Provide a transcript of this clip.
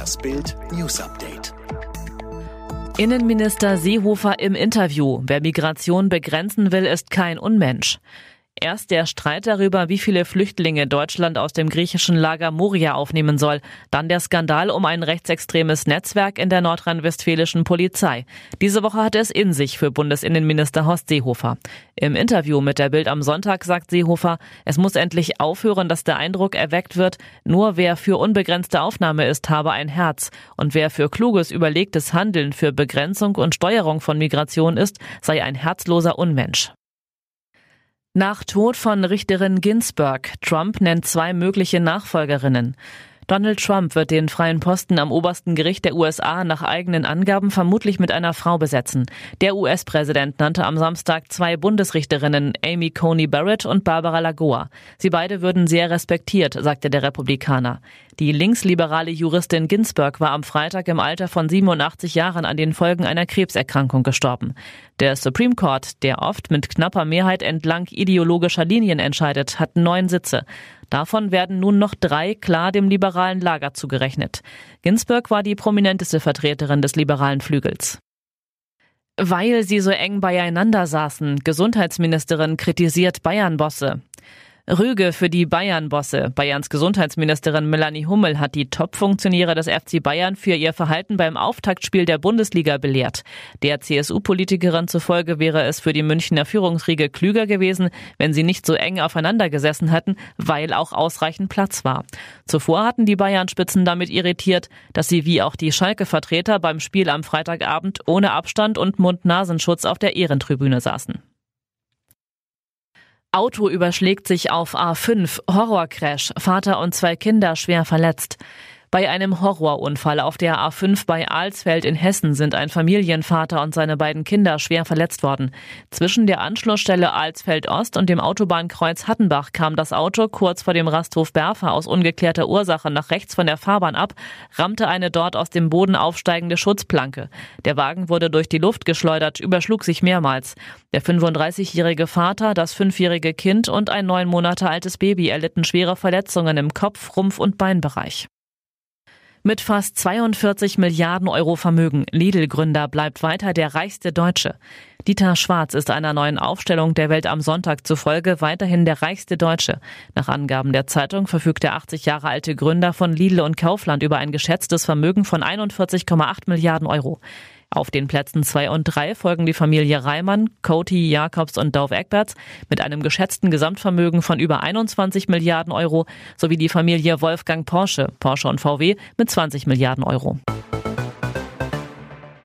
Das Bild News Update. Innenminister Seehofer im Interview. Wer Migration begrenzen will, ist kein Unmensch. Erst der Streit darüber, wie viele Flüchtlinge Deutschland aus dem griechischen Lager Moria aufnehmen soll, dann der Skandal um ein rechtsextremes Netzwerk in der nordrhein-westfälischen Polizei. Diese Woche hat es in sich für Bundesinnenminister Horst Seehofer. Im Interview mit der Bild am Sonntag sagt Seehofer, es muss endlich aufhören, dass der Eindruck erweckt wird, nur wer für unbegrenzte Aufnahme ist, habe ein Herz und wer für kluges, überlegtes Handeln für Begrenzung und Steuerung von Migration ist, sei ein herzloser Unmensch. Nach Tod von Richterin Ginsburg. Trump nennt zwei mögliche Nachfolgerinnen. Donald Trump wird den freien Posten am obersten Gericht der USA nach eigenen Angaben vermutlich mit einer Frau besetzen. Der US-Präsident nannte am Samstag zwei Bundesrichterinnen, Amy Coney Barrett und Barbara Lagoa. Sie beide würden sehr respektiert, sagte der Republikaner. Die linksliberale Juristin Ginsburg war am Freitag im Alter von 87 Jahren an den Folgen einer Krebserkrankung gestorben. Der Supreme Court, der oft mit knapper Mehrheit entlang ideologischer Linien entscheidet, hat neun Sitze. Davon werden nun noch drei klar dem liberalen Lager zugerechnet. Ginsburg war die prominenteste Vertreterin des liberalen Flügels. Weil sie so eng beieinander saßen, Gesundheitsministerin kritisiert Bayern-Bosse. Rüge für die Bayern-Bosse. Bayerns Gesundheitsministerin Melanie Hummel hat die Top-Funktionäre des FC Bayern für ihr Verhalten beim Auftaktspiel der Bundesliga belehrt. Der CSU-Politikerin zufolge wäre es für die Münchner Führungsriege klüger gewesen, wenn sie nicht so eng aufeinander gesessen hätten, weil auch ausreichend Platz war. Zuvor hatten die Bayern-Spitzen damit irritiert, dass sie wie auch die Schalke-Vertreter beim Spiel am Freitagabend ohne Abstand und Mund-Nasenschutz auf der Ehrentribüne saßen. Auto überschlägt sich auf A5, Horrorcrash, Vater und zwei Kinder schwer verletzt. Bei einem Horrorunfall auf der A5 bei Alsfeld in Hessen sind ein Familienvater und seine beiden Kinder schwer verletzt worden. Zwischen der Anschlussstelle Alsfeld Ost und dem Autobahnkreuz Hattenbach kam das Auto kurz vor dem Rasthof Berfer aus ungeklärter Ursache nach rechts von der Fahrbahn ab, rammte eine dort aus dem Boden aufsteigende Schutzplanke. Der Wagen wurde durch die Luft geschleudert, überschlug sich mehrmals. Der 35-jährige Vater, das fünfjährige Kind und ein neun Monate altes Baby erlitten schwere Verletzungen im Kopf, Rumpf und Beinbereich. Mit fast 42 Milliarden Euro Vermögen, Lidl-Gründer bleibt weiter der reichste Deutsche. Dieter Schwarz ist einer neuen Aufstellung der Welt am Sonntag zufolge weiterhin der reichste Deutsche. Nach Angaben der Zeitung verfügt der 80 Jahre alte Gründer von Lidl und Kaufland über ein geschätztes Vermögen von 41,8 Milliarden Euro. Auf den Plätzen zwei und drei folgen die Familie Reimann, Coty, Jakobs und Dauf Egberts mit einem geschätzten Gesamtvermögen von über 21 Milliarden Euro sowie die Familie Wolfgang Porsche, Porsche und VW mit 20 Milliarden Euro.